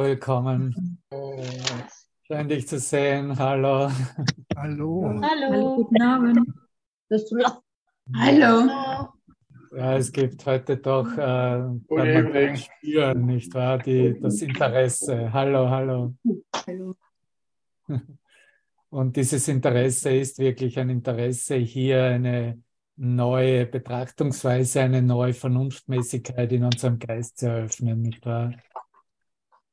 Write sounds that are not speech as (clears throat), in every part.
Willkommen. Schön, dich zu sehen. Hallo. Hallo. Hallo. Guten Abend. Hallo. Ja, es gibt heute doch, äh, kann Guten man spüren, nicht wahr, Die, das Interesse. Hallo, hallo. Hallo. Und dieses Interesse ist wirklich ein Interesse, hier eine neue Betrachtungsweise, eine neue Vernunftmäßigkeit in unserem Geist zu eröffnen, nicht wahr?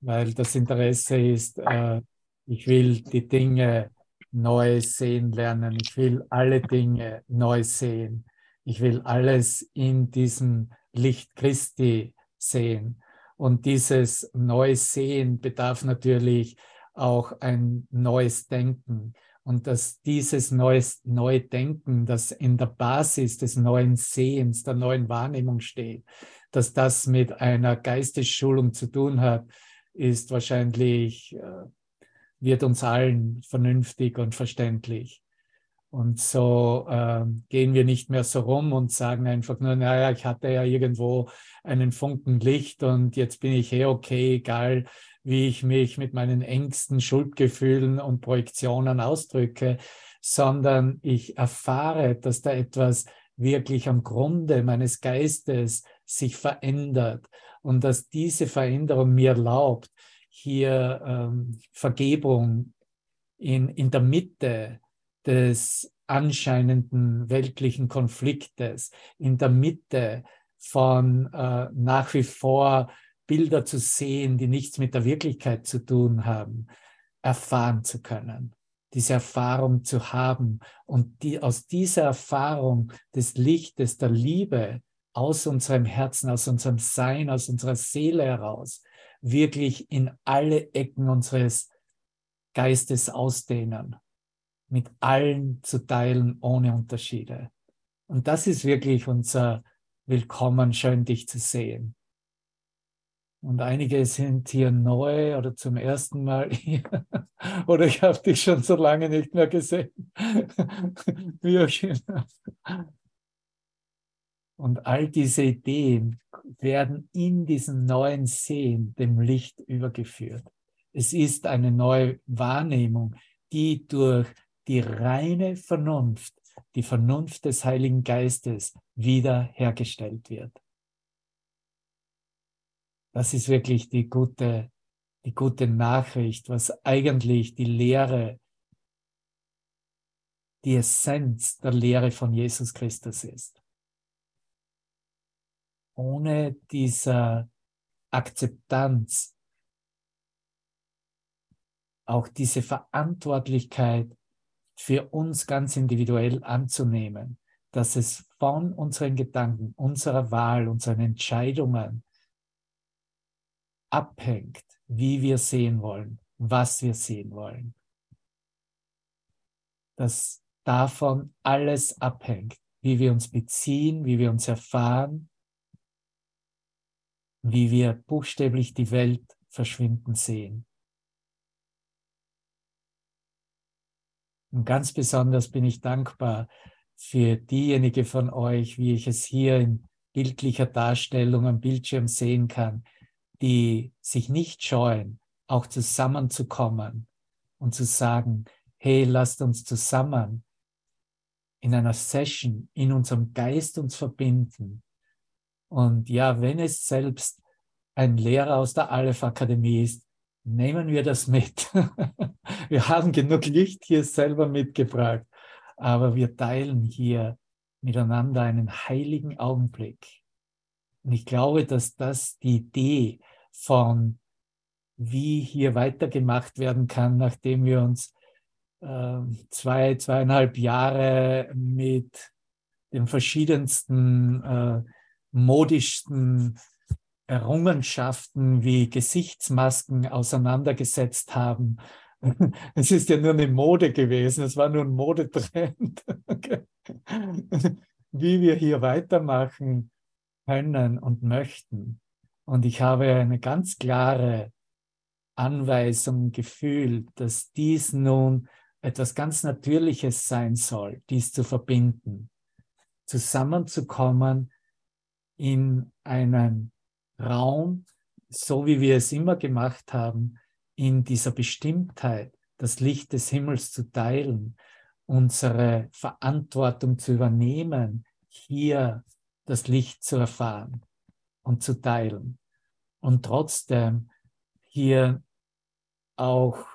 Weil das Interesse ist, äh, ich will die Dinge neu sehen lernen. Ich will alle Dinge neu sehen. Ich will alles in diesem Licht Christi sehen. Und dieses neues Sehen bedarf natürlich auch ein neues Denken. Und dass dieses neues, neue Denken, das in der Basis des neuen Sehens, der neuen Wahrnehmung steht, dass das mit einer Geistesschulung zu tun hat, ist wahrscheinlich, äh, wird uns allen vernünftig und verständlich. Und so äh, gehen wir nicht mehr so rum und sagen einfach nur, naja, ich hatte ja irgendwo einen Funken Licht und jetzt bin ich eh okay, egal wie ich mich mit meinen Ängsten, Schuldgefühlen und Projektionen ausdrücke, sondern ich erfahre, dass da etwas wirklich am Grunde meines Geistes sich verändert und dass diese Veränderung mir erlaubt, hier ähm, Vergebung in, in der Mitte des anscheinenden weltlichen Konfliktes, in der Mitte von äh, nach wie vor Bilder zu sehen, die nichts mit der Wirklichkeit zu tun haben, erfahren zu können, diese Erfahrung zu haben und die, aus dieser Erfahrung des Lichtes, der Liebe aus unserem Herzen, aus unserem Sein, aus unserer Seele heraus, wirklich in alle Ecken unseres Geistes ausdehnen, mit allen zu teilen, ohne Unterschiede. Und das ist wirklich unser Willkommen, schön dich zu sehen. Und einige sind hier neu oder zum ersten Mal hier. (laughs) Oder ich habe dich schon so lange nicht mehr gesehen. Wie auch immer. Und all diese Ideen werden in diesem neuen Sehen dem Licht übergeführt. Es ist eine neue Wahrnehmung, die durch die reine Vernunft, die Vernunft des Heiligen Geistes wiederhergestellt wird. Das ist wirklich die gute, die gute Nachricht, was eigentlich die Lehre, die Essenz der Lehre von Jesus Christus ist. Ohne dieser Akzeptanz, auch diese Verantwortlichkeit für uns ganz individuell anzunehmen, dass es von unseren Gedanken, unserer Wahl, unseren Entscheidungen abhängt, wie wir sehen wollen, was wir sehen wollen. Dass davon alles abhängt, wie wir uns beziehen, wie wir uns erfahren, wie wir buchstäblich die Welt verschwinden sehen. Und ganz besonders bin ich dankbar für diejenige von euch, wie ich es hier in bildlicher Darstellung am Bildschirm sehen kann, die sich nicht scheuen, auch zusammenzukommen und zu sagen, hey, lasst uns zusammen in einer Session in unserem Geist uns verbinden. Und ja, wenn es selbst ein Lehrer aus der Aleph Akademie ist, nehmen wir das mit. (laughs) wir haben genug Licht hier selber mitgebracht, aber wir teilen hier miteinander einen heiligen Augenblick. Und ich glaube, dass das die Idee von, wie hier weitergemacht werden kann, nachdem wir uns äh, zwei, zweieinhalb Jahre mit den verschiedensten äh, modischsten Errungenschaften wie Gesichtsmasken auseinandergesetzt haben. (laughs) Es ist ja nur eine Mode gewesen, es war nur ein Modetrend. (laughs) Wie wir hier weitermachen können und möchten. Und ich habe eine ganz klare Anweisung, Gefühl, dass dies nun etwas ganz Natürliches sein soll, dies zu verbinden, zusammenzukommen in einen Raum, so wie wir es immer gemacht haben, in dieser Bestimmtheit das Licht des Himmels zu teilen, unsere Verantwortung zu übernehmen, hier das Licht zu erfahren und zu teilen. Und trotzdem hier auch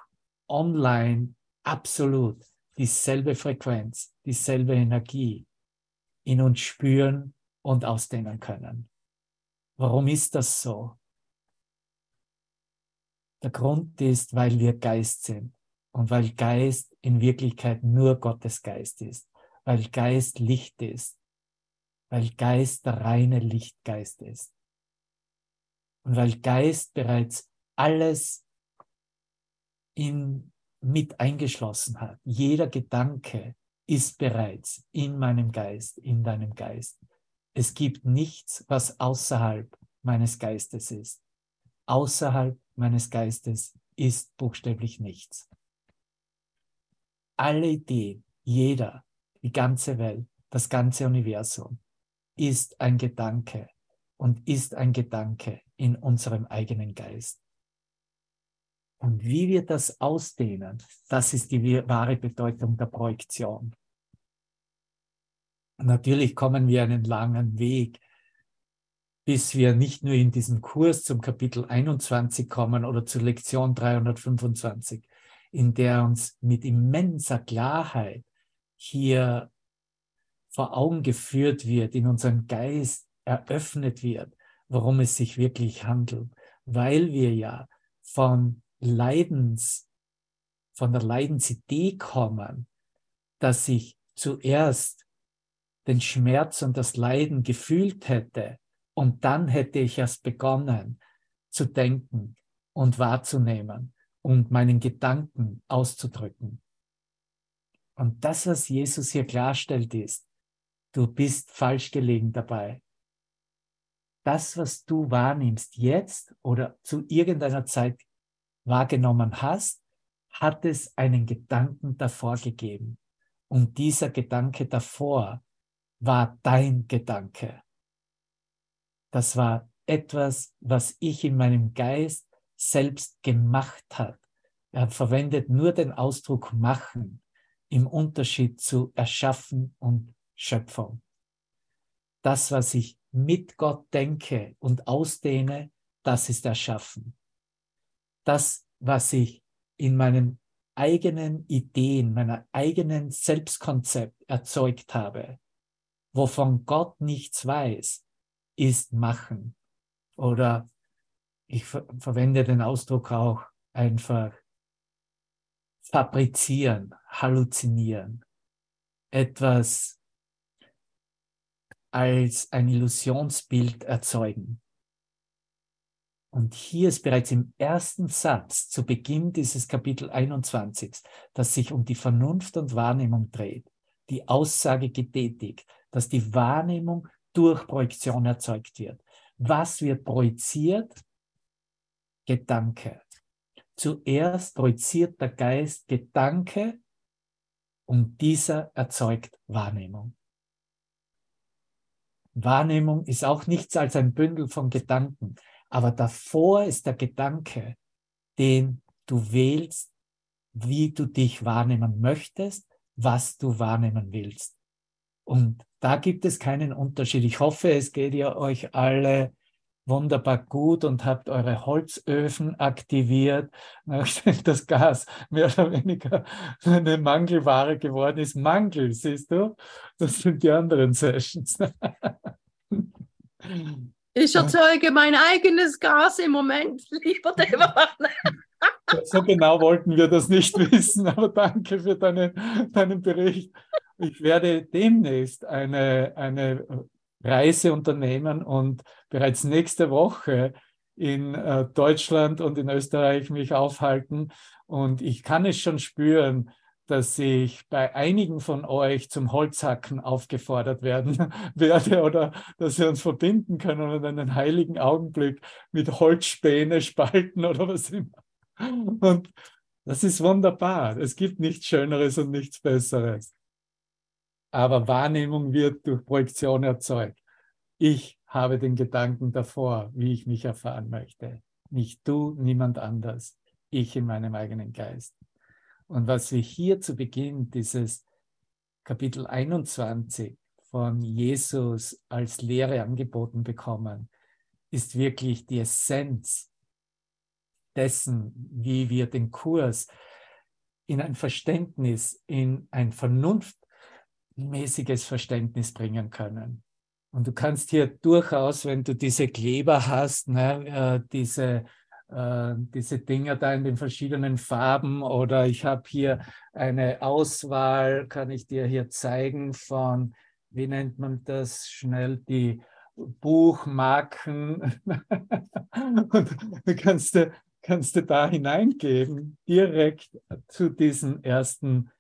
online absolut dieselbe Frequenz, dieselbe Energie in uns spüren und ausdehnen können. Warum ist das so? Der Grund ist, weil wir Geist sind und weil Geist in Wirklichkeit nur Gottes Geist ist, weil Geist Licht ist, weil Geist der reine Lichtgeist ist und weil Geist bereits alles in, mit eingeschlossen hat. Jeder Gedanke ist bereits in meinem Geist, in deinem Geist. Es gibt nichts, was außerhalb meines Geistes ist. Außerhalb meines Geistes ist buchstäblich nichts. Alle Ideen, jeder, die ganze Welt, das ganze Universum ist ein Gedanke und ist ein Gedanke in unserem eigenen Geist. Und wie wir das ausdehnen, das ist die wahre Bedeutung der Projektion. Natürlich kommen wir einen langen Weg, bis wir nicht nur in diesem Kurs zum Kapitel 21 kommen oder zur Lektion 325, in der uns mit immenser Klarheit hier vor Augen geführt wird, in unserem Geist eröffnet wird, worum es sich wirklich handelt, weil wir ja von Leidens, von der Leidensidee kommen, dass ich zuerst den Schmerz und das Leiden gefühlt hätte und dann hätte ich erst begonnen zu denken und wahrzunehmen und meinen Gedanken auszudrücken. Und das, was Jesus hier klarstellt, ist, du bist falsch gelegen dabei. Das, was du wahrnimmst jetzt oder zu irgendeiner Zeit wahrgenommen hast, hat es einen Gedanken davor gegeben. Und dieser Gedanke davor war dein Gedanke. Das war etwas, was ich in meinem Geist selbst gemacht hat. Er verwendet nur den Ausdruck machen im Unterschied zu erschaffen und Schöpfung. Das, was ich mit Gott denke und ausdehne, das ist erschaffen das, was ich in meinen eigenen Ideen, meiner eigenen Selbstkonzept erzeugt habe, wovon Gott nichts weiß, ist machen. Oder ich ver verwende den Ausdruck auch einfach fabrizieren, halluzinieren, etwas als ein Illusionsbild erzeugen. Und hier ist bereits im ersten Satz zu Beginn dieses Kapitel 21, das sich um die Vernunft und Wahrnehmung dreht, die Aussage getätigt, dass die Wahrnehmung durch Projektion erzeugt wird. Was wird projiziert? Gedanke. Zuerst projiziert der Geist Gedanke und dieser erzeugt Wahrnehmung. Wahrnehmung ist auch nichts als ein Bündel von Gedanken. Aber davor ist der Gedanke, den du wählst, wie du dich wahrnehmen möchtest, was du wahrnehmen willst. Und da gibt es keinen Unterschied. Ich hoffe, es geht ihr euch alle wunderbar gut und habt eure Holzöfen aktiviert, (laughs) nachdem das Gas mehr oder weniger eine Mangelware geworden ist. Mangel, siehst du? Das sind die anderen Sessions. (laughs) Ich erzeuge mein eigenes Gas im Moment, lieber Devan. So genau wollten wir das nicht wissen, aber danke für deinen, deinen Bericht. Ich werde demnächst eine, eine Reise unternehmen und bereits nächste Woche in äh, Deutschland und in Österreich mich aufhalten. Und ich kann es schon spüren, dass ich bei einigen von euch zum Holzhacken aufgefordert werden (laughs) werde oder dass wir uns verbinden können und einen heiligen Augenblick mit Holzspäne spalten oder was immer. Und das ist wunderbar. Es gibt nichts Schöneres und nichts Besseres. Aber Wahrnehmung wird durch Projektion erzeugt. Ich habe den Gedanken davor, wie ich mich erfahren möchte. Nicht du, niemand anders. Ich in meinem eigenen Geist. Und was wir hier zu Beginn dieses Kapitel 21 von Jesus als Lehre angeboten bekommen, ist wirklich die Essenz dessen, wie wir den Kurs in ein Verständnis, in ein vernunftmäßiges Verständnis bringen können. Und du kannst hier durchaus, wenn du diese Kleber hast, ne, äh, diese, äh, diese Dinger da in den verschiedenen Farben oder ich habe hier eine Auswahl, kann ich dir hier zeigen von, wie nennt man das schnell, die Buchmarken. (laughs) Und du kannst du, kannst du da hineingeben, direkt zu diesem ersten,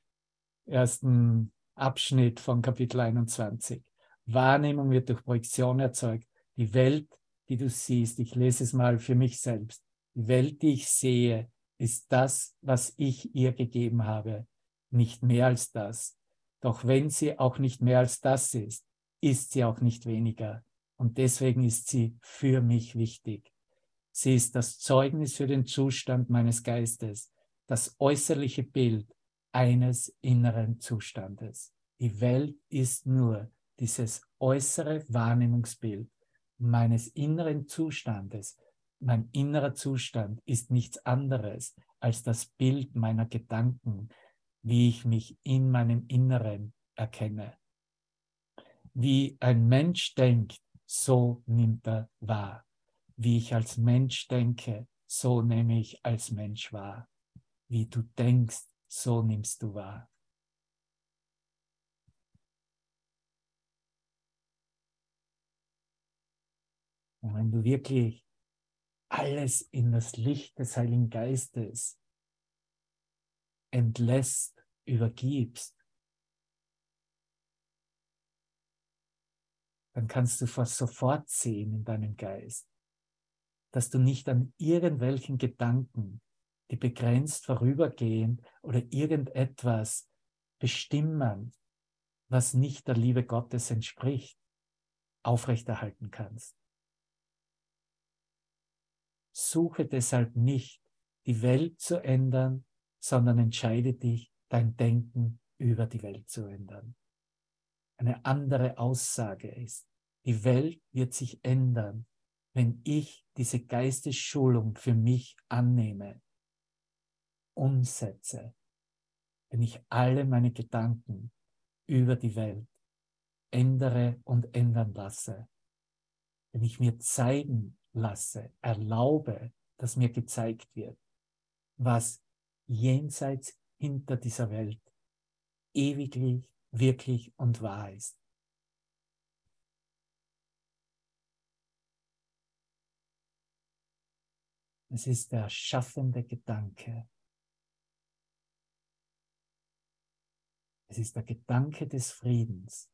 ersten Abschnitt von Kapitel 21. Wahrnehmung wird durch Projektion erzeugt. Die Welt, die du siehst, ich lese es mal für mich selbst. Die Welt, die ich sehe, ist das, was ich ihr gegeben habe, nicht mehr als das. Doch wenn sie auch nicht mehr als das ist, ist sie auch nicht weniger. Und deswegen ist sie für mich wichtig. Sie ist das Zeugnis für den Zustand meines Geistes, das äußerliche Bild eines inneren Zustandes. Die Welt ist nur dieses äußere Wahrnehmungsbild meines inneren Zustandes. Mein innerer Zustand ist nichts anderes als das Bild meiner Gedanken, wie ich mich in meinem Inneren erkenne. Wie ein Mensch denkt, so nimmt er wahr. Wie ich als Mensch denke, so nehme ich als Mensch wahr. Wie du denkst, so nimmst du wahr. Und wenn du wirklich alles in das Licht des Heiligen Geistes entlässt, übergibst, dann kannst du fast sofort sehen in deinem Geist, dass du nicht an irgendwelchen Gedanken, die begrenzt vorübergehen oder irgendetwas bestimmen, was nicht der Liebe Gottes entspricht, aufrechterhalten kannst. Suche deshalb nicht, die Welt zu ändern, sondern entscheide dich, dein Denken über die Welt zu ändern eine andere Aussage ist. Die Welt wird sich ändern, wenn ich diese Geistesschulung für mich annehme, umsetze, wenn ich alle meine Gedanken über die Welt ändere und ändern lasse, wenn ich mir zeigen lasse, erlaube, dass mir gezeigt wird, was jenseits hinter dieser Welt ewiglich wirklich und wahr ist. Es ist der schaffende Gedanke. Es ist der Gedanke des Friedens.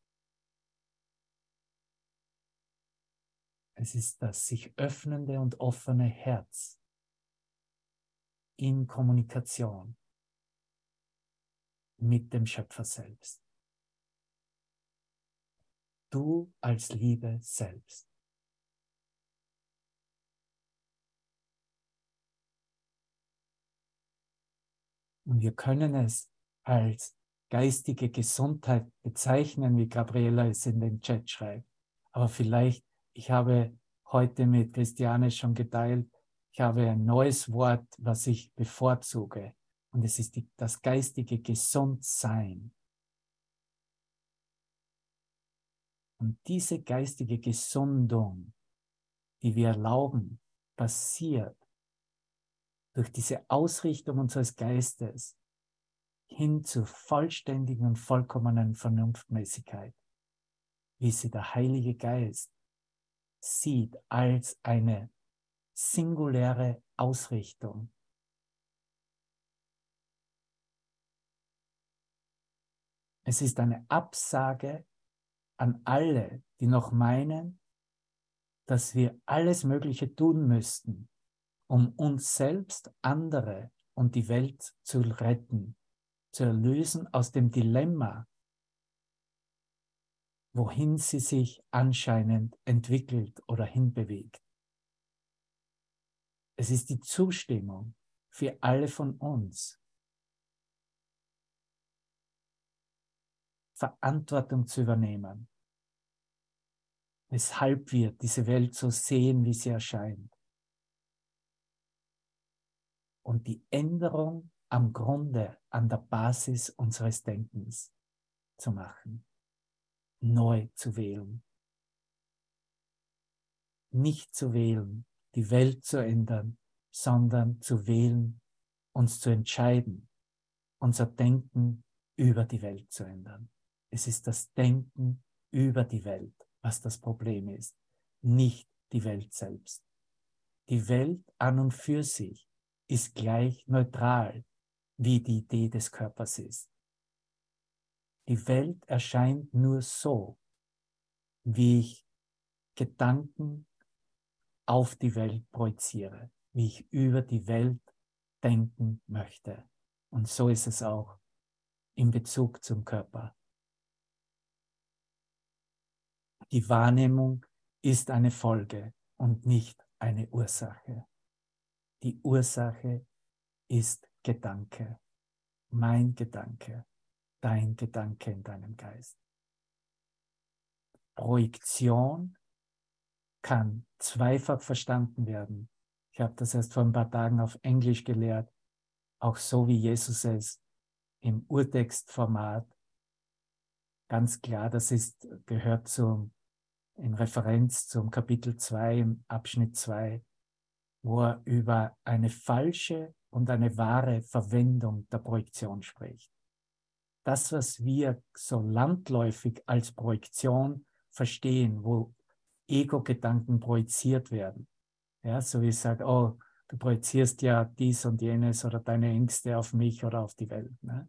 Es ist das sich öffnende und offene Herz in Kommunikation mit dem Schöpfer selbst du als Liebe selbst. Und wir können es als geistige Gesundheit bezeichnen, wie Gabriela es in den Chat schreibt. Aber vielleicht, ich habe heute mit Christiane schon geteilt, ich habe ein neues Wort, was ich bevorzuge. Und es ist die, das geistige Gesundsein. Und diese geistige Gesundung, die wir erlauben, passiert durch diese Ausrichtung unseres Geistes hin zur vollständigen und vollkommenen Vernunftmäßigkeit, wie sie der Heilige Geist sieht als eine singuläre Ausrichtung. Es ist eine Absage an alle, die noch meinen, dass wir alles Mögliche tun müssten, um uns selbst, andere und die Welt zu retten, zu erlösen aus dem Dilemma, wohin sie sich anscheinend entwickelt oder hinbewegt. Es ist die Zustimmung für alle von uns, Verantwortung zu übernehmen, weshalb wir diese Welt so sehen, wie sie erscheint. Und die Änderung am Grunde, an der Basis unseres Denkens zu machen, neu zu wählen. Nicht zu wählen, die Welt zu ändern, sondern zu wählen, uns zu entscheiden, unser Denken über die Welt zu ändern. Es ist das Denken über die Welt, was das Problem ist, nicht die Welt selbst. Die Welt an und für sich ist gleich neutral, wie die Idee des Körpers ist. Die Welt erscheint nur so, wie ich Gedanken auf die Welt projiziere, wie ich über die Welt denken möchte. Und so ist es auch in Bezug zum Körper. Die Wahrnehmung ist eine Folge und nicht eine Ursache. Die Ursache ist Gedanke, mein Gedanke, dein Gedanke in deinem Geist. Projektion kann zweifach verstanden werden. Ich habe das erst vor ein paar Tagen auf Englisch gelehrt, auch so wie Jesus es im Urtextformat ganz klar, das ist, gehört zum in Referenz zum Kapitel 2 im Abschnitt 2, wo er über eine falsche und eine wahre Verwendung der Projektion spricht. Das, was wir so landläufig als Projektion verstehen, wo Ego-Gedanken projiziert werden. Ja, so wie ich sage, oh, du projizierst ja dies und jenes oder deine Ängste auf mich oder auf die Welt. Ne?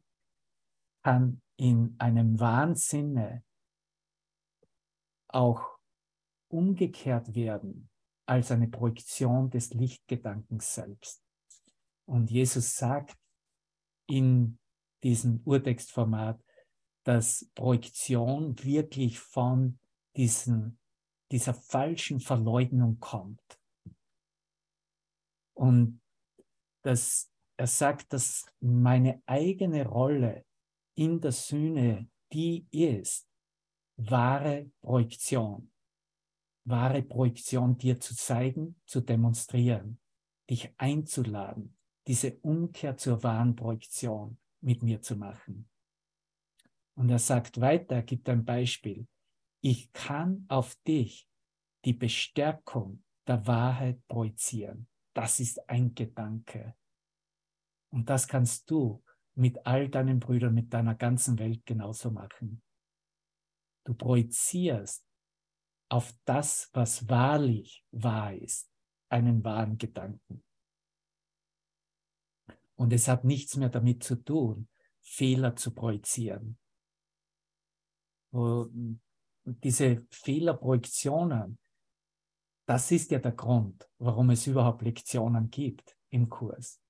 Kann in einem Wahnsinne auch umgekehrt werden als eine Projektion des Lichtgedankens selbst. Und Jesus sagt in diesem Urtextformat, dass Projektion wirklich von diesen, dieser falschen Verleugnung kommt. Und dass er sagt, dass meine eigene Rolle in der Sühne die ist wahre Projektion wahre Projektion dir zu zeigen, zu demonstrieren, dich einzuladen, diese Umkehr zur wahren Projektion mit mir zu machen. Und er sagt weiter, er gibt ein Beispiel. Ich kann auf dich die Bestärkung der Wahrheit projizieren. Das ist ein Gedanke. Und das kannst du mit all deinen Brüdern, mit deiner ganzen Welt genauso machen. Du projizierst auf das, was wahrlich wahr ist, einen wahren Gedanken. Und es hat nichts mehr damit zu tun, Fehler zu projizieren. Und diese Fehlerprojektionen, das ist ja der Grund, warum es überhaupt Lektionen gibt im Kurs.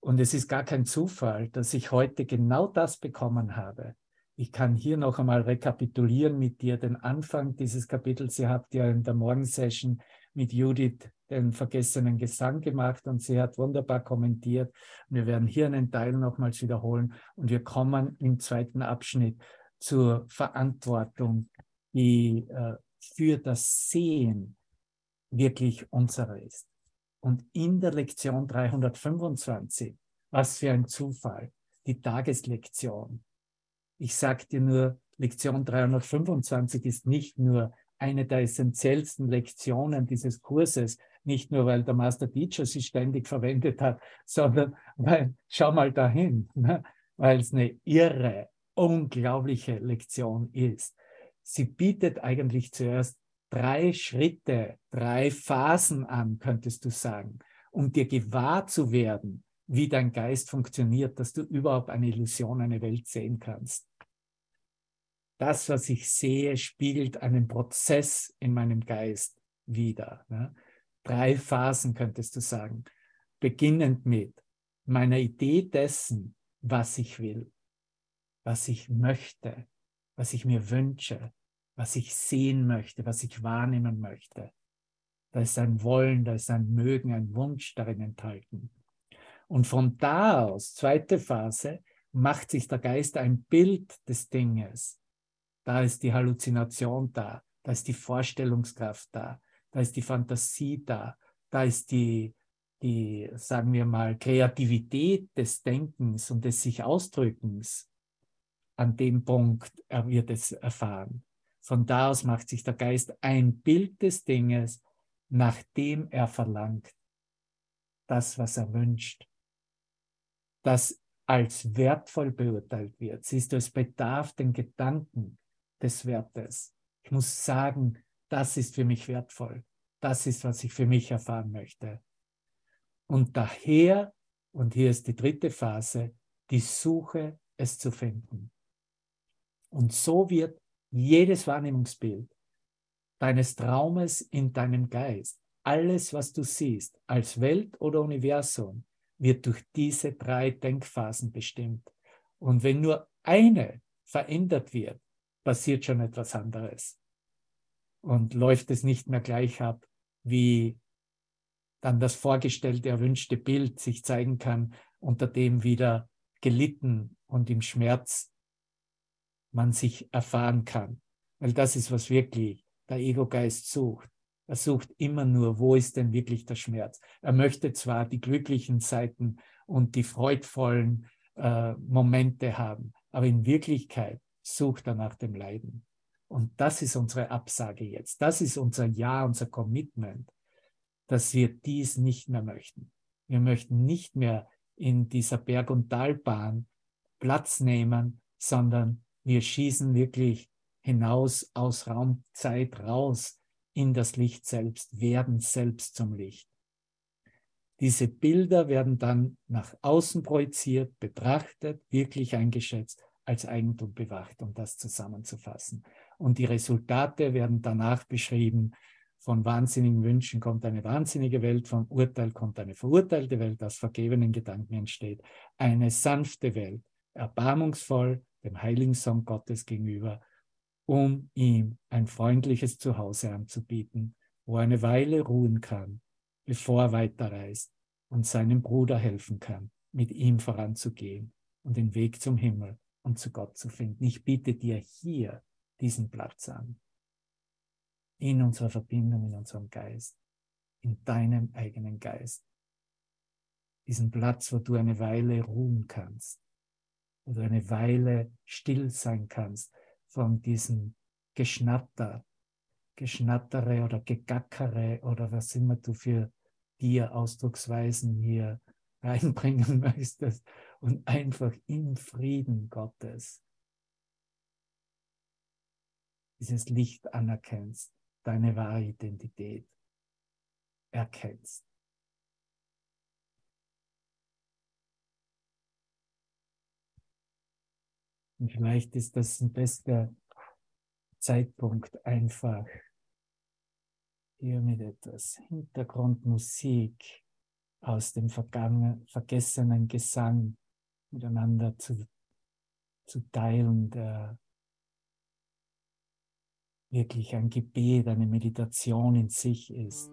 Und es ist gar kein Zufall, dass ich heute genau das bekommen habe, ich kann hier noch einmal rekapitulieren mit dir den Anfang dieses Kapitels. Ihr habt ja in der Morgensession mit Judith den vergessenen Gesang gemacht und sie hat wunderbar kommentiert. Wir werden hier einen Teil nochmals wiederholen und wir kommen im zweiten Abschnitt zur Verantwortung, die äh, für das Sehen wirklich unsere ist. Und in der Lektion 325, was für ein Zufall, die Tageslektion, ich sage dir nur, Lektion 325 ist nicht nur eine der essentiellsten Lektionen dieses Kurses, nicht nur weil der Master Teacher sie ständig verwendet hat, sondern weil, schau mal dahin, ne? weil es eine irre, unglaubliche Lektion ist. Sie bietet eigentlich zuerst drei Schritte, drei Phasen an, könntest du sagen, um dir gewahr zu werden, wie dein Geist funktioniert, dass du überhaupt eine Illusion, eine Welt sehen kannst. Das, was ich sehe, spiegelt einen Prozess in meinem Geist wider. Ne? Drei Phasen könntest du sagen. Beginnend mit meiner Idee dessen, was ich will, was ich möchte, was ich mir wünsche, was ich sehen möchte, was ich wahrnehmen möchte. Da ist ein Wollen, da ist ein Mögen, ein Wunsch darin enthalten. Und von da aus, zweite Phase, macht sich der Geist ein Bild des Dinges. Da ist die Halluzination da, da ist die Vorstellungskraft da, da ist die Fantasie da, da ist die, die, sagen wir mal, Kreativität des Denkens und des sich Ausdrückens. An dem Punkt wird es erfahren. Von da aus macht sich der Geist ein Bild des Dinges, nachdem er verlangt, das, was er wünscht, das als wertvoll beurteilt wird. Siehst du, es bedarf den Gedanken des Wertes. Ich muss sagen, das ist für mich wertvoll. Das ist, was ich für mich erfahren möchte. Und daher, und hier ist die dritte Phase, die Suche, es zu finden. Und so wird jedes Wahrnehmungsbild deines Traumes in deinem Geist, alles, was du siehst, als Welt oder Universum, wird durch diese drei Denkphasen bestimmt. Und wenn nur eine verändert wird, passiert schon etwas anderes. Und läuft es nicht mehr gleich ab, wie dann das vorgestellte, erwünschte Bild sich zeigen kann, unter dem wieder gelitten und im Schmerz man sich erfahren kann. Weil das ist, was wirklich der Ego-Geist sucht. Er sucht immer nur, wo ist denn wirklich der Schmerz. Er möchte zwar die glücklichen Seiten und die freudvollen äh, Momente haben, aber in Wirklichkeit sucht er nach dem Leiden. Und das ist unsere Absage jetzt. Das ist unser Ja, unser Commitment, dass wir dies nicht mehr möchten. Wir möchten nicht mehr in dieser Berg- und Talbahn Platz nehmen, sondern wir schießen wirklich hinaus aus Raumzeit raus in das Licht selbst, werden selbst zum Licht. Diese Bilder werden dann nach außen projiziert, betrachtet, wirklich eingeschätzt, als Eigentum bewacht, um das zusammenzufassen. Und die Resultate werden danach beschrieben. Von wahnsinnigen Wünschen kommt eine wahnsinnige Welt, vom Urteil kommt eine verurteilte Welt, aus vergebenen Gedanken entsteht eine sanfte Welt, erbarmungsvoll dem heiligen Sohn Gottes gegenüber um ihm ein freundliches Zuhause anzubieten, wo er eine Weile ruhen kann, bevor er weiterreist und seinem Bruder helfen kann, mit ihm voranzugehen und den Weg zum Himmel und zu Gott zu finden. Ich biete dir hier diesen Platz an, in unserer Verbindung, in unserem Geist, in deinem eigenen Geist. Diesen Platz, wo du eine Weile ruhen kannst, wo du eine Weile still sein kannst, von diesem Geschnatter, Geschnattere oder Gegackere oder was immer du für dir Ausdrucksweisen hier (laughs) reinbringen möchtest und einfach im Frieden Gottes dieses Licht anerkennst, deine wahre Identität erkennst. Und vielleicht ist das ein bester Zeitpunkt einfach hier mit etwas Hintergrundmusik aus dem vergessenen Gesang miteinander zu, zu teilen, der wirklich ein Gebet, eine Meditation in sich ist.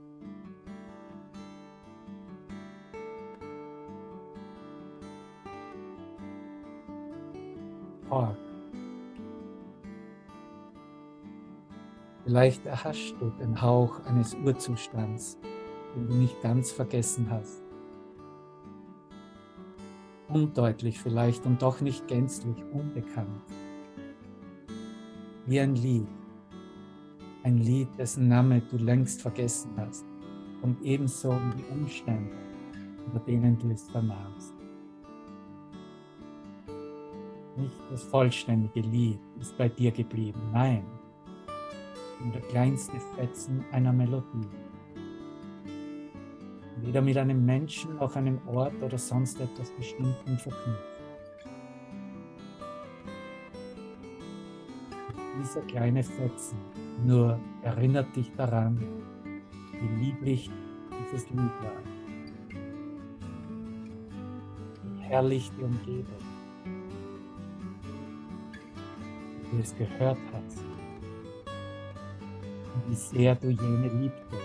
Ort. Vielleicht erhascht du den Hauch eines Urzustands, den du nicht ganz vergessen hast. Undeutlich vielleicht und doch nicht gänzlich unbekannt. Wie ein Lied. Ein Lied, dessen Name du längst vergessen hast. Und ebenso um die Umstände, unter denen du es vernahmst. Nicht das vollständige Lied ist bei dir geblieben, nein, nur der kleinste Fetzen einer Melodie. Weder mit einem Menschen, noch einem Ort oder sonst etwas Bestimmten verknüpft. Dieser kleine Fetzen nur erinnert dich daran, wie lieblich dieses Lied war. Wie herrlich die Umgebung du es gehört hast und wie sehr du jene liebtest,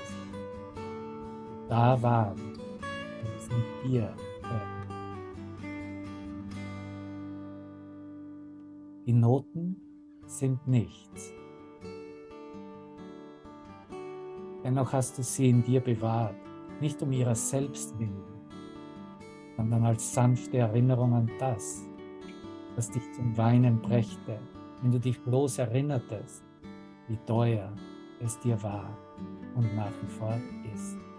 da waren mit dir hören. Die Noten sind nichts. Dennoch hast du sie in dir bewahrt, nicht um ihrer selbst willen, sondern als sanfte Erinnerung an das, was dich zum Weinen brächte, wenn du dich bloß erinnertest, wie teuer es dir war und nach wie vor ist.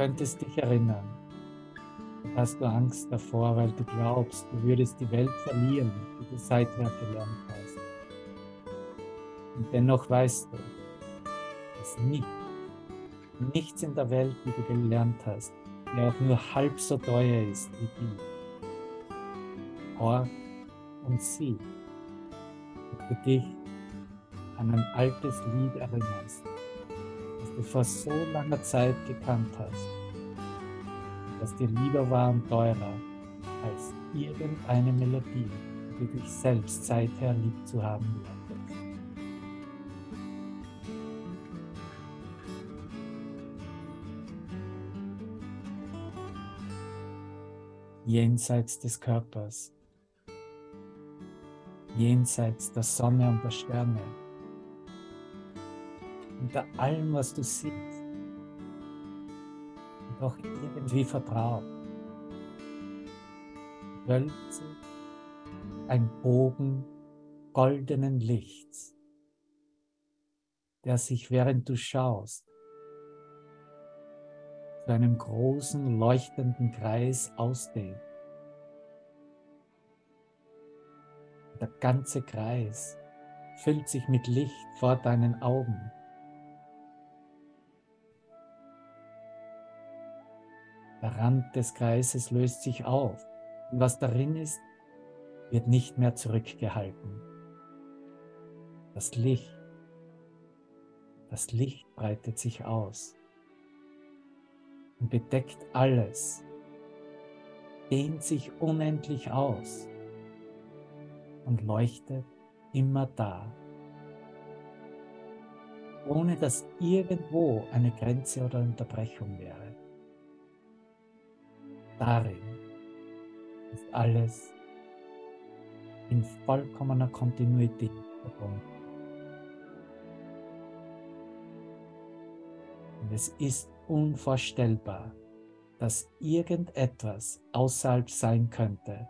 Könntest dich erinnern, hast du Angst davor, weil du glaubst, du würdest die Welt verlieren, die du seither gelernt hast. Und dennoch weißt du, dass nichts, nichts in der Welt, die du gelernt hast, die auch nur halb so teuer ist wie die. Hor und sieh, ob du dich an ein altes Lied erinnerst, vor so langer Zeit gekannt hast das dir lieber war und teurer als irgendeine Melodie, die dich selbst seither lieb zu haben lerntest. Jenseits des Körpers, jenseits der Sonne und der Sterne, unter allem, was du siehst, doch irgendwie vertraut. Wölbt ein Bogen goldenen Lichts, der sich während du schaust zu einem großen leuchtenden Kreis ausdehnt. Der ganze Kreis füllt sich mit Licht vor deinen Augen. Der Rand des Kreises löst sich auf. Und was darin ist, wird nicht mehr zurückgehalten. Das Licht, das Licht breitet sich aus und bedeckt alles, dehnt sich unendlich aus und leuchtet immer da, ohne dass irgendwo eine Grenze oder Unterbrechung wäre darin ist alles in vollkommener Kontinuität verbunden. Und es ist unvorstellbar, dass irgendetwas außerhalb sein könnte.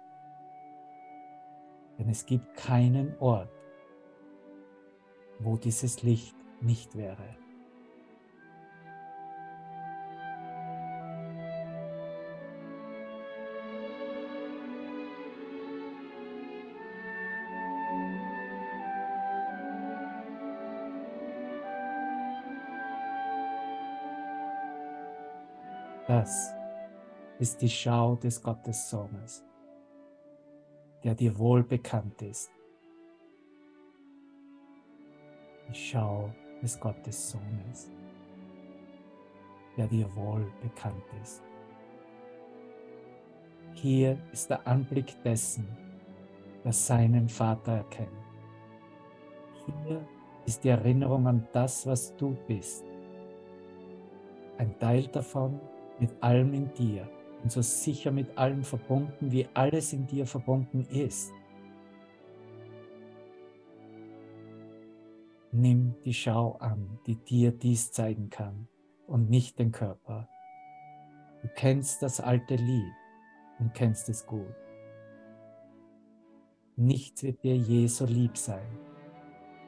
Denn es gibt keinen Ort, wo dieses Licht nicht wäre. Das ist die Schau des Gottessohnes, der dir wohl bekannt ist. Die Schau des Gottessohnes, der dir wohl bekannt ist. Hier ist der Anblick dessen, der seinen Vater erkennt. Hier ist die Erinnerung an das, was du bist. Ein Teil davon mit allem in dir und so sicher mit allem verbunden, wie alles in dir verbunden ist. Nimm die Schau an, die dir dies zeigen kann und nicht den Körper. Du kennst das alte Lied und kennst es gut. Nichts wird dir je so lieb sein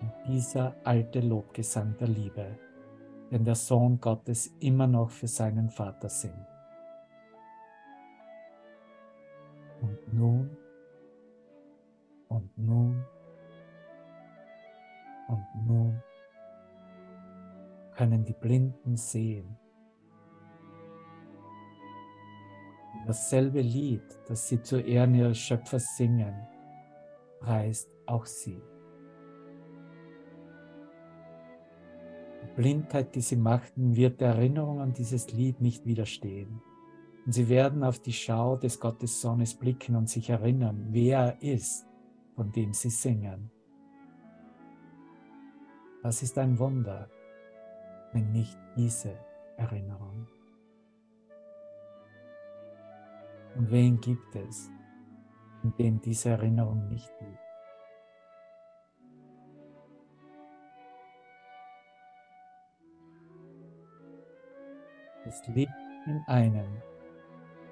wie dieser alte Lobgesang der Liebe wenn der Sohn Gottes immer noch für seinen Vater singt. Und nun und nun und nun können die Blinden sehen. Dasselbe Lied, das sie zu Ehren ihres Schöpfers singen, preist auch sie. Blindheit, die sie machten, wird der Erinnerung an dieses Lied nicht widerstehen. Und sie werden auf die Schau des Gottessohnes blicken und sich erinnern, wer er ist, von dem sie singen. Was ist ein Wunder, wenn nicht diese Erinnerung? Und wen gibt es, in dem diese Erinnerung nicht liegt? Das Licht in einem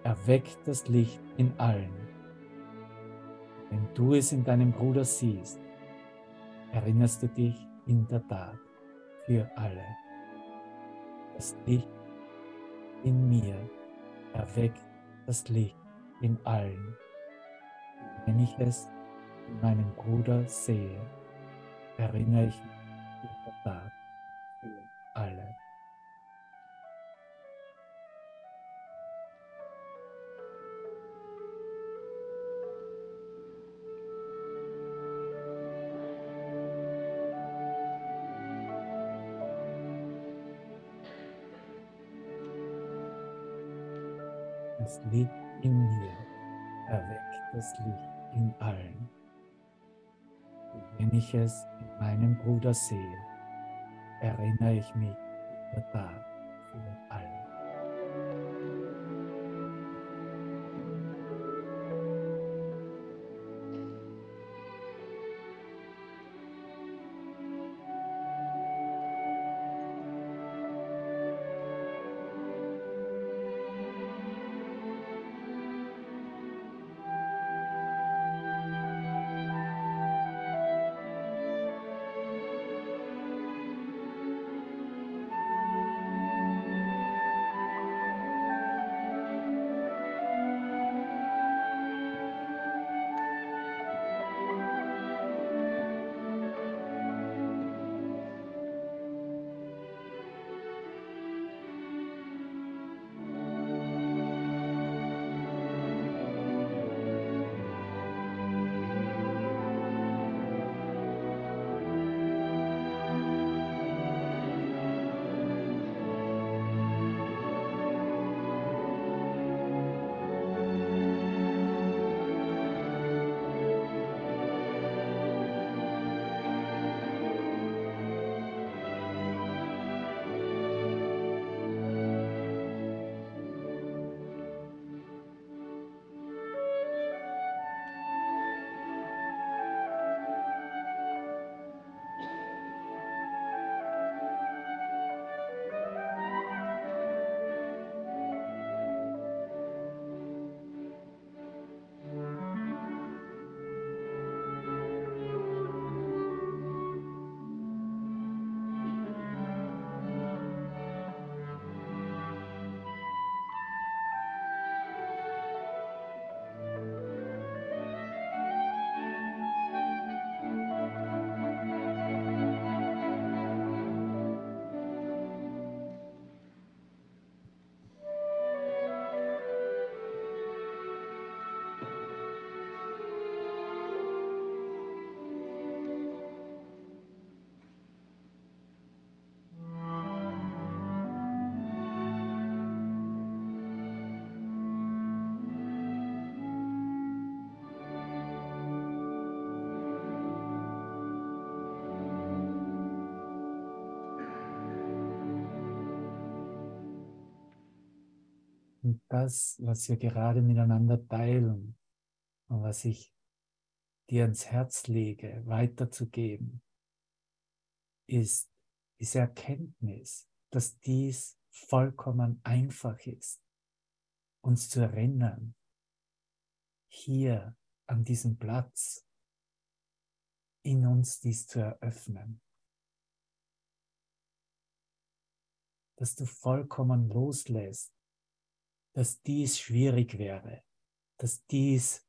erweckt das Licht in allen. Wenn du es in deinem Bruder siehst, erinnerst du dich in der Tat für alle. Das Licht in mir erweckt das Licht in allen. Wenn ich es in meinem Bruder sehe, erinnere ich mich in der Tat Das Licht in mir erweckt das Licht in allen. Und wenn ich es in meinem Bruder sehe, erinnere ich mich über Tag Und das, was wir gerade miteinander teilen und was ich dir ans Herz lege, weiterzugeben, ist diese Erkenntnis, dass dies vollkommen einfach ist, uns zu erinnern, hier an diesem Platz in uns dies zu eröffnen. Dass du vollkommen loslässt, dass dies schwierig wäre, dass dies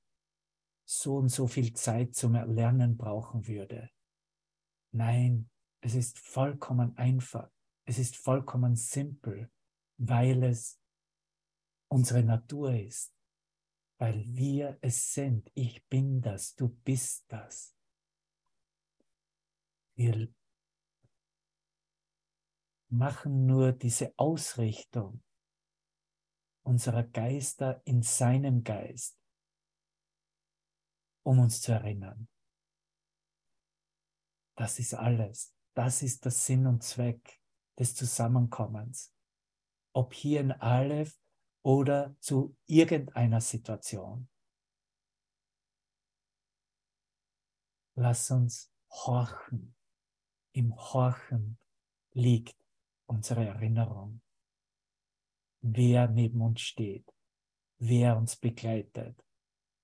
so und so viel Zeit zum Erlernen brauchen würde. Nein, es ist vollkommen einfach, es ist vollkommen simpel, weil es unsere Natur ist, weil wir es sind. Ich bin das, du bist das. Wir machen nur diese Ausrichtung unserer Geister in seinem Geist, um uns zu erinnern. Das ist alles. das ist der Sinn und Zweck des Zusammenkommens. Ob hier in Aleph oder zu irgendeiner Situation. Lass uns horchen. Im Horchen liegt unsere Erinnerung. Wer neben uns steht, wer uns begleitet,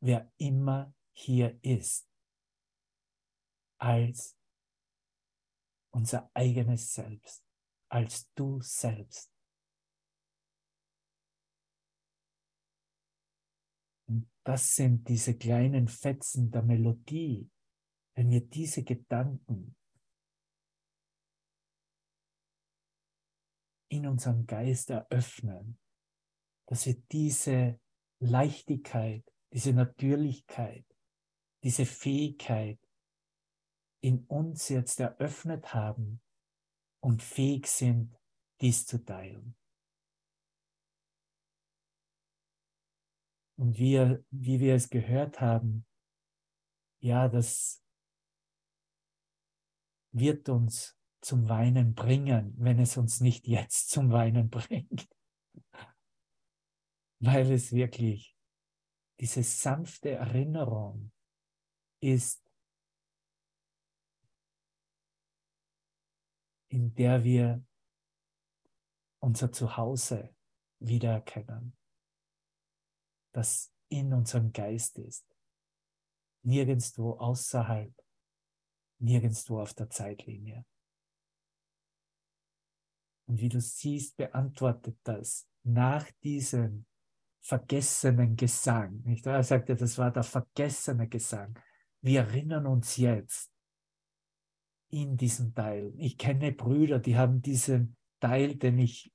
wer immer hier ist, als unser eigenes Selbst, als du selbst. Und das sind diese kleinen Fetzen der Melodie, wenn wir diese Gedanken in unserem Geist eröffnen, dass wir diese Leichtigkeit, diese Natürlichkeit, diese Fähigkeit in uns jetzt eröffnet haben und fähig sind, dies zu teilen. Und wir, wie wir es gehört haben, ja, das wird uns zum Weinen bringen, wenn es uns nicht jetzt (laughs) zum Weinen bringt. Weil es wirklich diese sanfte Erinnerung ist, in der wir unser Zuhause wiedererkennen, das in unserem Geist ist, nirgendwo außerhalb, nirgendwo auf der Zeitlinie. Und wie du siehst, beantwortet das nach diesem vergessenen Gesang. Nicht? Er sagte, das war der vergessene Gesang. Wir erinnern uns jetzt in diesem Teil. Ich kenne Brüder, die haben diesen Teil, den ich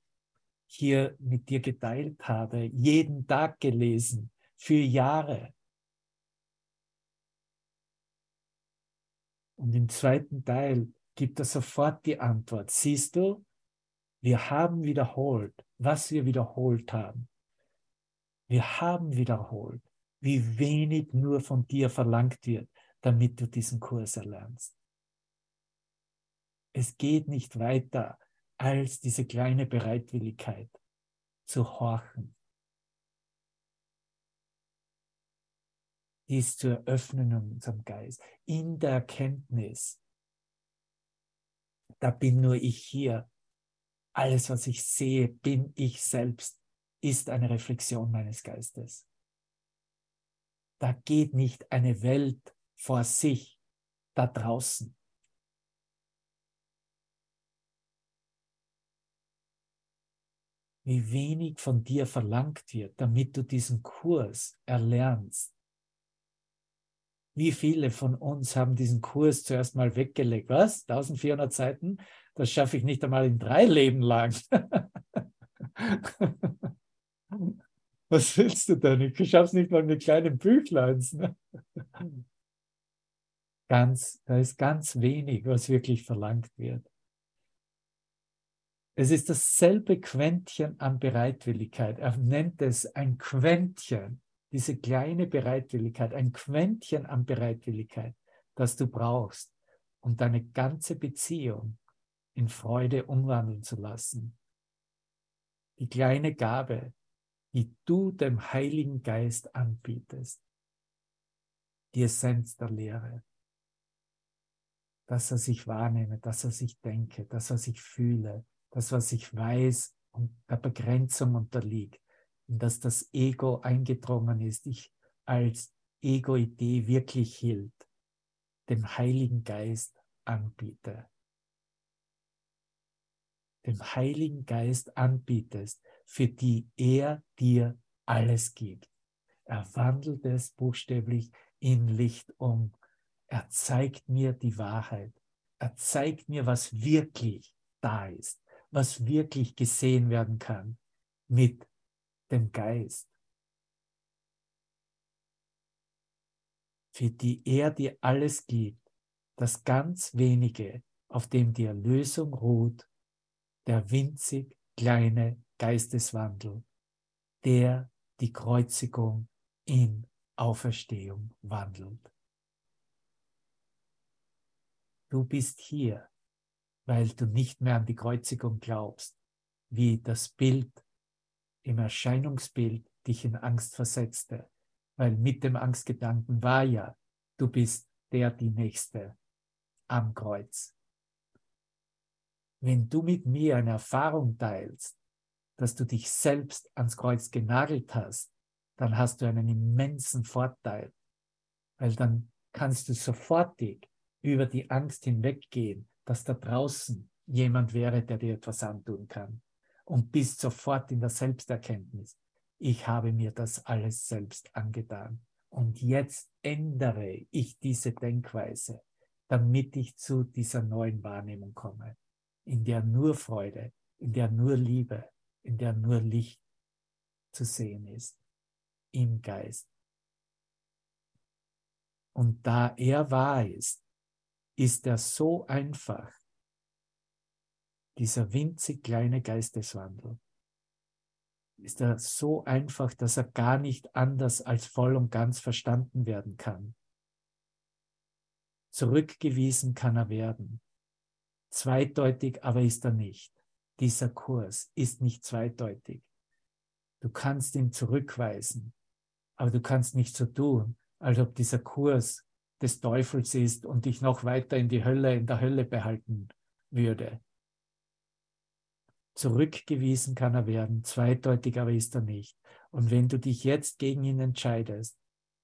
hier mit dir geteilt habe, jeden Tag gelesen, für Jahre. Und im zweiten Teil gibt er sofort die Antwort. Siehst du, wir haben wiederholt, was wir wiederholt haben. Wir haben wiederholt, wie wenig nur von dir verlangt wird, damit du diesen Kurs erlernst. Es geht nicht weiter als diese kleine Bereitwilligkeit zu horchen, dies zu eröffnen in unserem Geist, in der Erkenntnis, da bin nur ich hier alles, was ich sehe, bin ich selbst, ist eine Reflexion meines Geistes. Da geht nicht eine Welt vor sich da draußen. Wie wenig von dir verlangt wird, damit du diesen Kurs erlernst. Wie viele von uns haben diesen Kurs zuerst mal weggelegt? Was? 1400 Seiten? Das schaffe ich nicht einmal in drei Leben lang. (laughs) Was willst du denn? Ich schaffe es nicht mal mit kleinen Büchleins. (laughs) Ne? Ganz, da ist ganz wenig, was wirklich verlangt wird. Es ist dasselbe Quäntchen an Bereitwilligkeit. Er nennt es ein Quäntchen, diese kleine Bereitwilligkeit, ein Quäntchen an Bereitwilligkeit, das du brauchst, um deine ganze Beziehung in Freude umwandeln zu lassen. Die kleine Gabe, die du dem Heiligen Geist anbietest. Die Essenz der Lehre. Das, was ich wahrnehme, das, was ich denke, das, was ich fühle, das, was ich weiß und der Begrenzung unterliegt, in das das Ego eingedrungen ist, ich als Ego-Idee wirklich hielt, dem Heiligen Geist anbiete dem Heiligen Geist anbietest, für die er dir alles gibt. Er wandelt es buchstäblich in Licht um. Er zeigt mir die Wahrheit. Er zeigt mir, was wirklich da ist, was wirklich gesehen werden kann mit dem Geist. Für die er dir alles gibt, das ganz wenige, auf dem die Erlösung ruht der winzig kleine Geisteswandel, der die Kreuzigung in Auferstehung wandelt. Du bist hier weil du nicht mehr an die Kreuzigung glaubst, wie das Bild im Erscheinungsbild dich in Angst versetzte, weil mit dem Angstgedanken war ja, du bist der, die Nächste am Kreuz. Wenn du mit mir eine Erfahrung teilst, dass du dich selbst ans Kreuz genagelt hast, dann hast du einen immensen Vorteil, weil dann kannst du sofortig über die Angst hinweggehen, dass da draußen jemand wäre, der dir etwas antun kann und bist sofort in der Selbsterkenntnis. Ich habe mir das alles selbst angetan und jetzt ändere ich diese Denkweise, damit ich zu dieser neuen Wahrnehmung komme, in der nur Freude, in der nur Liebe, in der nur Licht zu sehen ist, im Geist. Und da er wahr ist, ist er so einfach, dieser winzig kleine Geisteswandel, ist er so einfach, dass er gar nicht anders als voll und ganz verstanden werden kann. Zurückgewiesen kann er werden. Zweideutig aber ist er nicht. Dieser Kurs ist nicht zweideutig. Du kannst ihn zurückweisen, aber du kannst nicht so tun, als ob dieser Kurs des Teufels ist und dich noch weiter in die Hölle, in der Hölle behalten würde. Zurückgewiesen kann er werden, zweideutig aber ist er nicht. Und wenn du dich jetzt gegen ihn entscheidest,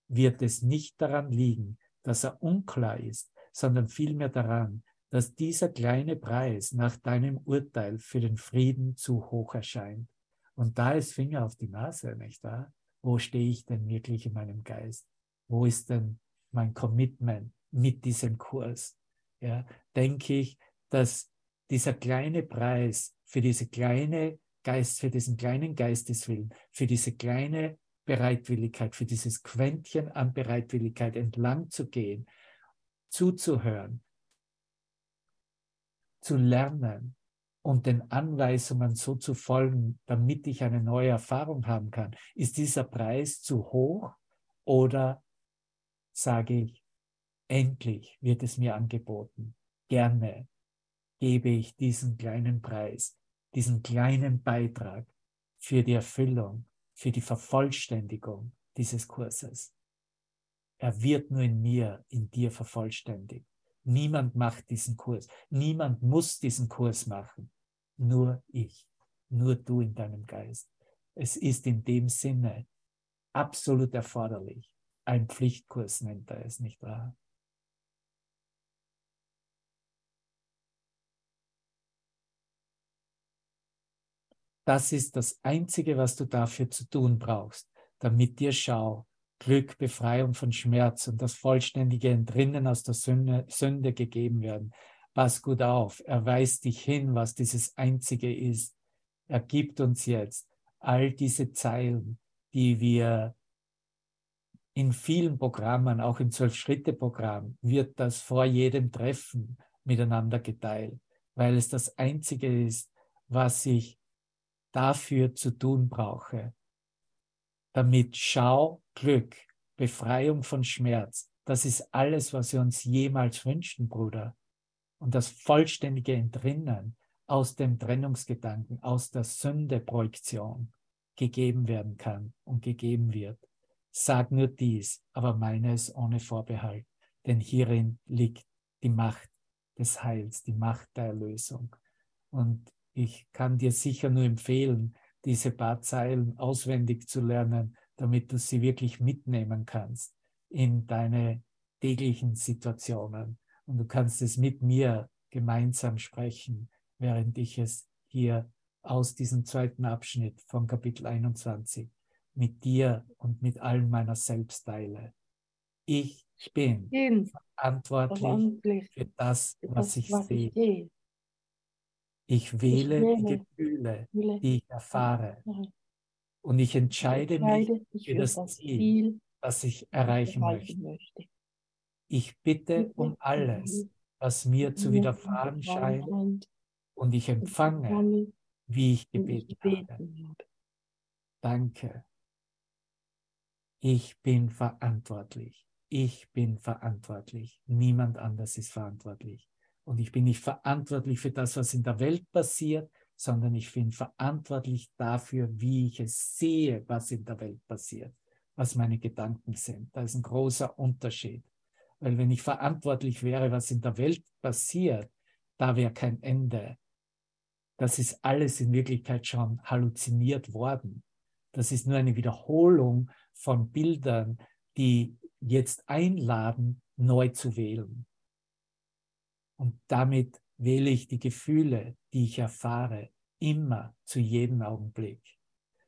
wird es nicht daran liegen, dass er unklar ist, sondern vielmehr daran, dass dieser kleine Preis nach deinem Urteil für den Frieden zu hoch erscheint. Und da ist Finger auf die Nase, nicht wahr? Wo stehe ich denn wirklich in meinem Geist? Wo ist denn mein Commitment mit diesem Kurs? Ja, denke ich, dass dieser kleine Preis für diese kleine Geist, für diesen kleinen Geisteswillen, für diese kleine Bereitwilligkeit, für dieses Quäntchen an Bereitwilligkeit entlang zu gehen, zuzuhören, zu lernen und den Anweisungen so zu folgen, damit ich eine neue Erfahrung haben kann. Ist dieser Preis zu hoch oder sage ich, endlich wird es mir angeboten, gerne gebe ich diesen kleinen Preis, diesen kleinen Beitrag für die Erfüllung, für die Vervollständigung dieses Kurses. Er wird nur in mir, in dir vervollständigt. Niemand macht diesen Kurs. Niemand muss diesen Kurs machen. Nur ich. Nur du in deinem Geist. Es ist in dem Sinne absolut erforderlich. Ein Pflichtkurs nennt er es, nicht wahr? Das ist das Einzige, was du dafür zu tun brauchst, damit dir Schau, Glück, Befreiung von Schmerz und das vollständige Entrinnen aus der Sünde, Sünde gegeben werden. Pass gut auf, er weist dich hin, was dieses Einzige ist. Er gibt uns jetzt all diese Zeilen, die wir in vielen Programmen, auch im Zwölf-Schritte-Programm, wird das vor jedem Treffen miteinander geteilt, weil es das Einzige ist, was ich dafür zu tun brauche, damit Schau, Glück, Befreiung von Schmerz, das ist alles, was wir uns jemals wünschen, Bruder. Und das vollständige Entrinnen aus dem Trennungsgedanken, aus der Sündeprojektion gegeben werden kann und gegeben wird. Sag nur dies, aber meine es ohne Vorbehalt, denn hierin liegt die Macht des Heils, die Macht der Erlösung. Und ich kann dir sicher nur empfehlen, diese paar Zeilen auswendig zu lernen, damit du sie wirklich mitnehmen kannst in deine täglichen Situationen. Und du kannst es mit mir gemeinsam sprechen, während ich es hier aus diesem zweiten Abschnitt von Kapitel 21 mit dir und mit allen meiner selbst teile. Ich bin verantwortlich für das, was ich sehe. Ich wähle, ich die Gefühle, die ich erfahre. Und ich entscheide, ich entscheide mich für das, das Ziel, das ich erreichen möchte. möchte. Ich bitte um alles, was mir zu widerfahren scheint, und ich empfange, wie ich gebeten habe. Danke. Ich bin verantwortlich. Ich bin verantwortlich. Niemand anders ist verantwortlich. Und ich bin nicht verantwortlich für das, was in der Welt passiert, sondern ich bin verantwortlich dafür, wie ich es sehe, was in der Welt passiert, was meine Gedanken sind. Da ist ein großer Unterschied. Weil wenn ich verantwortlich wäre, was in der Welt passiert, da wäre kein Ende. Das ist alles in Wirklichkeit schon halluziniert worden. Das ist nur eine Wiederholung von Bildern, die jetzt einladen, neu zu wählen. Und damit wähle ich die Gefühle, die ich erfahre, immer zu jedem Augenblick.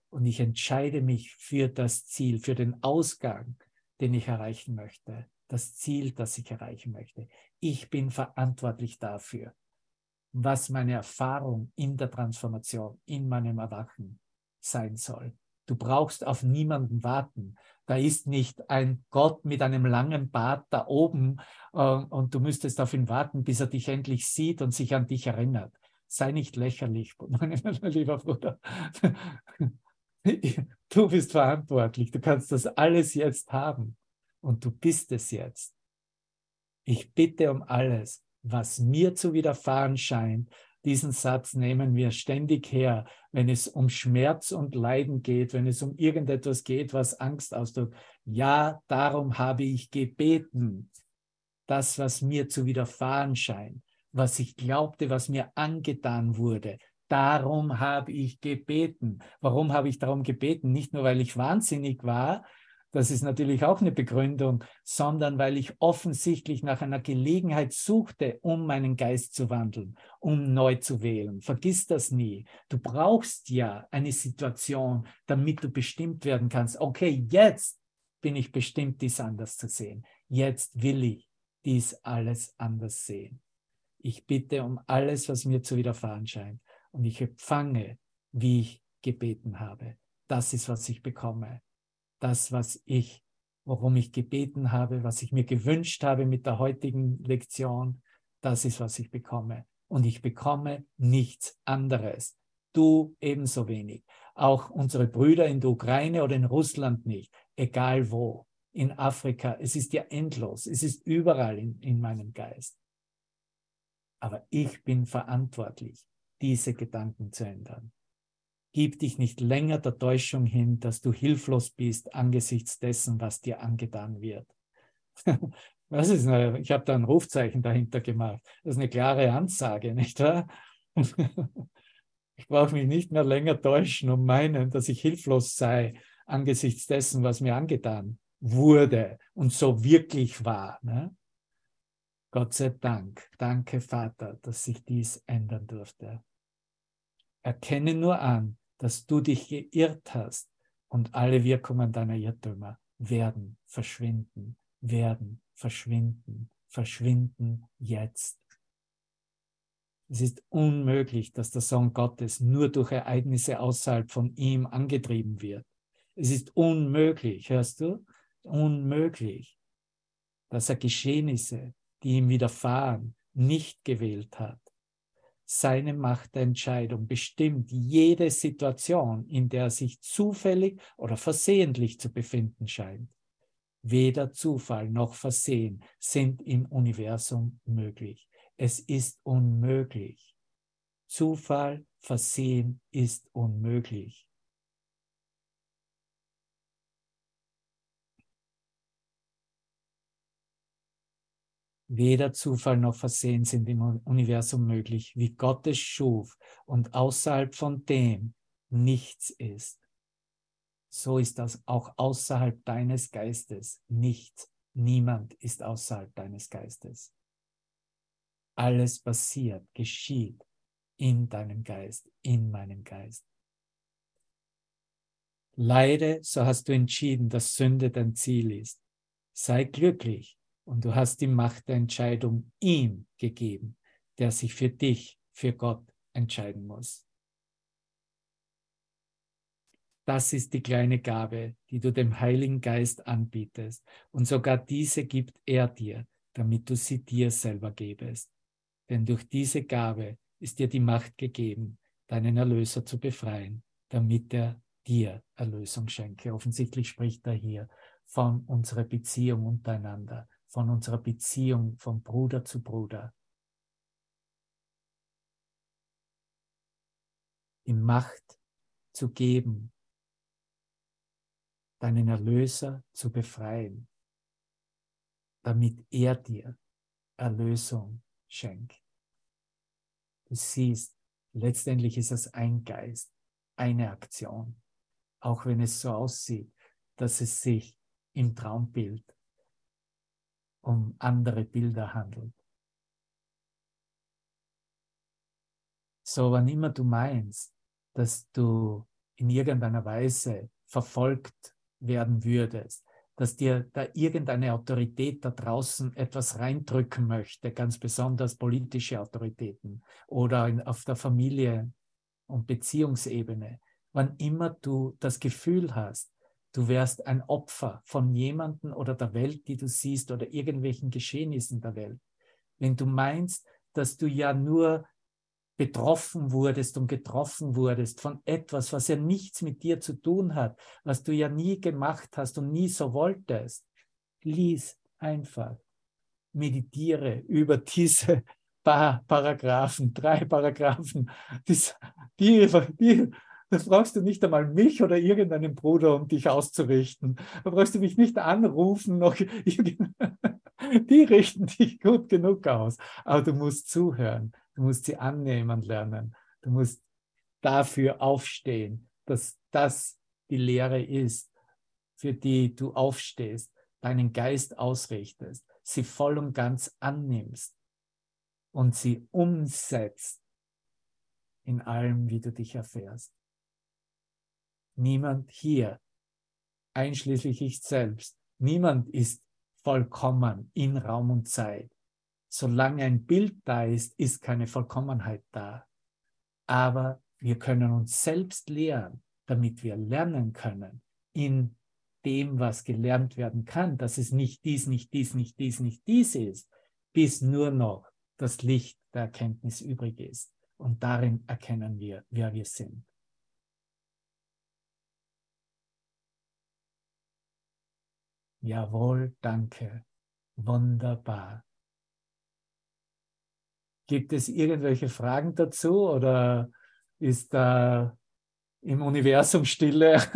Und ich entscheide mich für das Ziel, für den Ausgang, den ich erreichen möchte, das Ziel, das ich erreichen möchte. Ich bin verantwortlich dafür, was meine Erfahrung in der Transformation, in meinem Erwachen sein soll. Du brauchst auf niemanden warten. Da ist nicht ein Gott mit einem langen Bart da oben äh, und du müsstest auf ihn warten, bis er dich endlich sieht und sich an dich erinnert. Sei nicht lächerlich, mein (laughs) lieber Bruder. Du bist verantwortlich. Du kannst das alles jetzt haben und du bist es jetzt. Ich bitte um alles, was mir zu widerfahren scheint, diesen Satz nehmen wir ständig her, wenn es um Schmerz und Leiden geht, wenn es um irgendetwas geht, was Angst ausdrückt. Ja, darum habe ich gebeten. Das, was mir zu widerfahren scheint, was ich glaubte, was mir angetan wurde, darum habe ich gebeten. Warum habe ich darum gebeten? Nicht nur, weil ich wahnsinnig war, das ist natürlich auch eine Begründung, sondern weil ich offensichtlich nach einer Gelegenheit suchte, um meinen Geist zu wandeln, um neu zu wählen. Vergiss das nie. Du brauchst ja eine Situation, damit du bestimmt werden kannst. Okay, jetzt bin ich bestimmt, dies anders zu sehen. Jetzt will ich dies alles anders sehen. Ich bitte um alles, was mir zu widerfahren scheint. Und ich empfange, wie ich gebeten habe. Das ist, was ich bekomme das, was ich, worum ich gebeten habe, was ich mir gewünscht habe mit der heutigen Lektion, das ist, was ich bekomme. Und ich bekomme nichts anderes. Du ebenso wenig. Auch unsere Brüder in der Ukraine oder in Russland nicht. Egal wo. In Afrika. Es ist ja endlos. Es ist überall in, in meinem Geist. Aber ich bin verantwortlich, diese Gedanken zu ändern. Gib dich nicht länger der Täuschung hin, dass du hilflos bist angesichts dessen, was dir angetan wird. (laughs) Was ist eine, ich habe da ein Rufzeichen dahinter gemacht. Das ist eine klare Ansage, nicht wahr? (laughs) Ich brauche mich nicht mehr länger täuschen und meinen, dass ich hilflos sei angesichts dessen, was mir angetan wurde und so wirklich war. Ne? Gott sei Dank, danke Vater, dass sich dies ändern durfte. Erkenne nur an, dass du dich geirrt hast und alle Wirkungen deiner Irrtümer werden verschwinden, werden verschwinden, verschwinden jetzt. Es ist unmöglich, dass der Sohn Gottes nur durch Ereignisse außerhalb von ihm angetrieben wird. Es ist unmöglich, hörst du? Unmöglich, dass er Geschehnisse, die ihm widerfahren, nicht gewählt hat seine Macht der Entscheidung bestimmt jede Situation, in der er sich zufällig oder versehentlich zu befinden scheint. Weder Zufall noch Versehen sind im Universum möglich. Es ist unmöglich. Zufall, Versehen ist unmöglich. Weder Zufall noch Versehen sind im Universum möglich, wie Gott es schuf und außerhalb von dem nichts ist. So ist das auch außerhalb deines Geistes nichts. Niemand ist außerhalb deines Geistes. Alles passiert, geschieht in deinem Geist, in meinem Geist. Leide, so hast du entschieden, dass Sünde dein Ziel ist. Sei glücklich, und du hast die Macht der Entscheidung ihm gegeben, der sich für dich, für Gott entscheiden muss. Das ist die kleine Gabe, die du dem Heiligen Geist anbietest. Und sogar diese gibt er dir, damit du sie dir selber gebest. Denn durch diese Gabe ist dir die Macht gegeben, deinen Erlöser zu befreien, damit er dir Erlösung schenke. Offensichtlich spricht er hier von unserer Beziehung untereinander von unserer Beziehung von Bruder zu Bruder. Die Macht zu geben, deinen Erlöser zu befreien, damit er dir Erlösung schenkt. Du siehst, letztendlich ist das ein Geist, eine Aktion, auch wenn es so aussieht, dass es sich im Traumbild um andere Bilder handelt. So, wann immer du meinst, dass du in irgendeiner Weise verfolgt werden würdest, dass dir da irgendeine Autorität da draußen etwas reindrücken möchte, ganz besonders politische Autoritäten oder in, auf der Familie- und Beziehungsebene, wann immer du das Gefühl hast, du wärst ein Opfer von jemandem oder der Welt, die du siehst oder irgendwelchen Geschehnissen der Welt, wenn du meinst, dass du ja nur betroffen wurdest und getroffen wurdest von etwas, was ja nichts mit dir zu tun hat, was du ja nie gemacht hast und nie so wolltest, lies einfach, meditiere über diese paar Paragraphen, drei Paragraphen, die, die, da brauchst du nicht einmal mich oder irgendeinen Bruder, um dich auszurichten. Da brauchst du mich nicht anrufen, noch (laughs) die richten dich gut genug aus. Aber du musst zuhören. Du musst sie annehmen lernen. Du musst dafür aufstehen, dass das die Lehre ist, für die du aufstehst, deinen Geist ausrichtest, sie voll und ganz annimmst und sie umsetzt in allem, wie du dich erfährst. Niemand hier, einschließlich ich selbst, niemand ist vollkommen in Raum und Zeit solange ein Bild da ist, ist keine Vollkommenheit da. Aber wir können uns selbst lehren, damit wir lernen können in dem, was gelernt werden kann, dass es nicht dies, nicht dies, nicht dies, nicht dies ist, bis nur noch das Licht der Erkenntnis übrig ist. Und darin erkennen wir, wer wir sind. Jawohl, danke. Wunderbar. Gibt es irgendwelche Fragen dazu oder ist da im Universum Stille (laughs)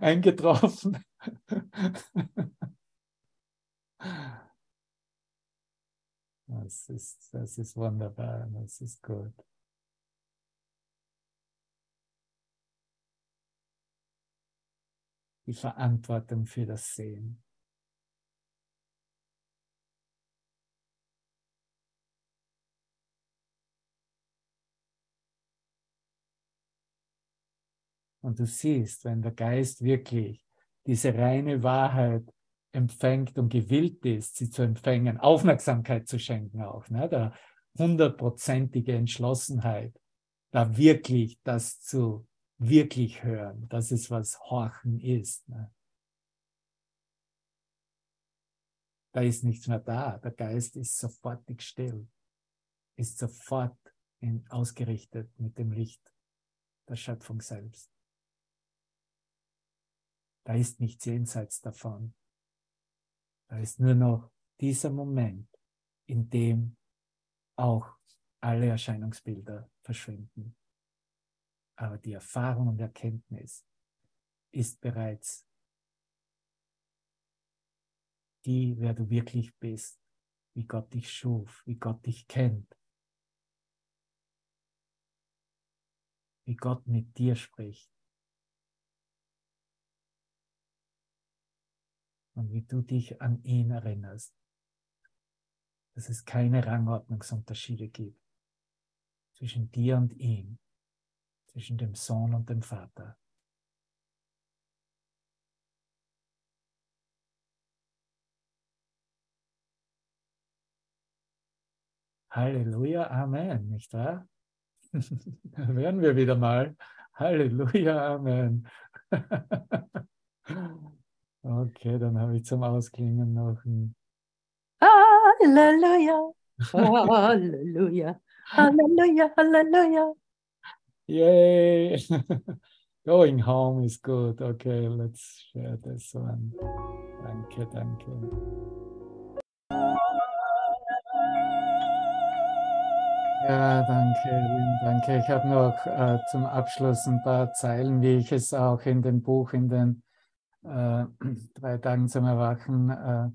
eingetroffen? Das ist, das ist wunderbar, das ist gut. Die Verantwortung für das Sehen. Und du siehst, wenn der Geist wirklich diese reine Wahrheit empfängt und gewillt ist, sie zu empfängen, Aufmerksamkeit zu schenken auch, ne? der hundertprozentige Entschlossenheit, da wirklich das zu wirklich hören, das ist, was Horchen ist. Ne? Da ist nichts mehr da, der Geist ist sofortig still, ist sofort in, ausgerichtet mit dem Licht der Schöpfung selbst. Da ist nichts jenseits davon. Da ist nur noch dieser Moment, in dem auch alle Erscheinungsbilder verschwinden. Aber die Erfahrung und Erkenntnis ist bereits die, wer du wirklich bist, wie Gott dich schuf, wie Gott dich kennt, wie Gott mit dir spricht. und wie du dich an ihn erinnerst, dass es keine Rangordnungsunterschiede gibt zwischen dir und ihm, zwischen dem Sohn und dem Vater. Halleluja, Amen, nicht wahr? (laughs) da werden wir wieder mal. Halleluja, Amen. (laughs) Okay, dann habe ich zum Ausklingen noch ein Halleluja, Halleluja, (laughs) Halleluja, Halleluja. Yay! (laughs) Going home is good. Okay, let's share this one. Danke, danke. Ja, danke, lieben Danke. Ich habe noch äh, zum Abschluss ein paar Zeilen, wie ich es auch in dem Buch in den äh, (clears throat) drei Tagen zum Erwachen äh,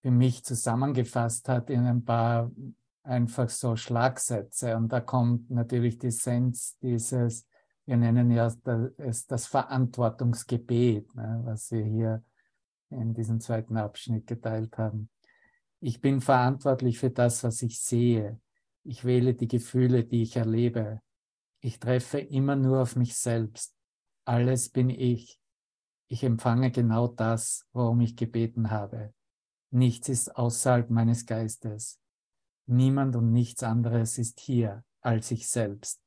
für mich zusammengefasst hat in ein paar einfach so Schlagsätze. Und da kommt natürlich die Essenz dieses, wir nennen ja es das Verantwortungsgebet, ne, was wir hier in diesem zweiten Abschnitt geteilt haben. Ich bin verantwortlich für das, was ich sehe. Ich wähle die Gefühle, die ich erlebe. Ich treffe immer nur auf mich selbst. Alles bin ich. Ich empfange genau das, worum ich gebeten habe. Nichts ist außerhalb meines Geistes. Niemand und nichts anderes ist hier als ich selbst.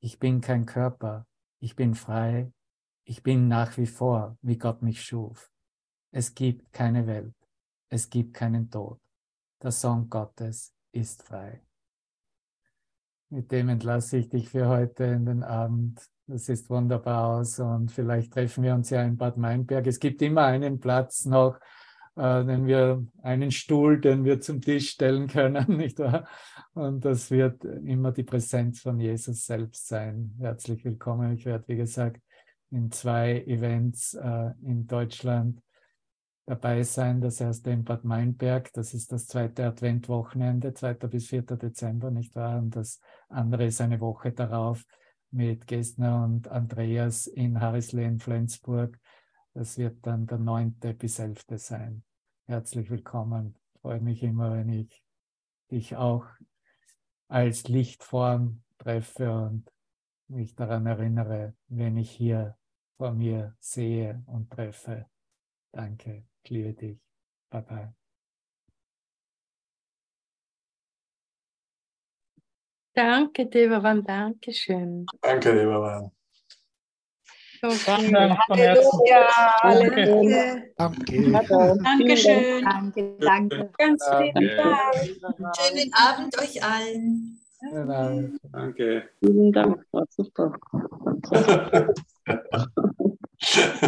Ich bin kein Körper. Ich bin frei. Ich bin nach wie vor, wie Gott mich schuf. Es gibt keine Welt. Es gibt keinen Tod. Der Sohn Gottes ist frei. Mit dem entlasse ich dich für heute in den Abend. Das ist wunderbar aus und vielleicht treffen wir uns ja in Bad Meinberg. Es gibt immer einen Platz noch, äh, den wir, einen Stuhl, den wir zum Tisch stellen können, (laughs) nicht wahr? Und das wird immer die Präsenz von Jesus selbst sein. Herzlich willkommen. Ich werde, wie gesagt, in zwei Events äh, in Deutschland dabei sein. Das erste in Bad Meinberg, das ist das zweite Adventwochenende, 2. bis 4. Dezember, nicht wahr? Und das andere ist eine Woche darauf mit Gestner und Andreas in Harrislehen, Flensburg. Das wird dann der 9. bis 11. sein. Herzlich willkommen. Ich freue mich immer, wenn ich dich auch als Lichtform treffe und mich daran erinnere, wenn ich hier vor mir sehe und treffe. Danke. Ich liebe dich. Bye bye. Danke, Devavan, danke schön. Danke, Devavan. Okay. Danke von Herzen. Halleluja. Danke. Dankeschön. Danke, danke. Ganz lieben Danke. Dank. Schönen Abend euch allen. Genau. Danke. Vielen Dank, war super. (laughs)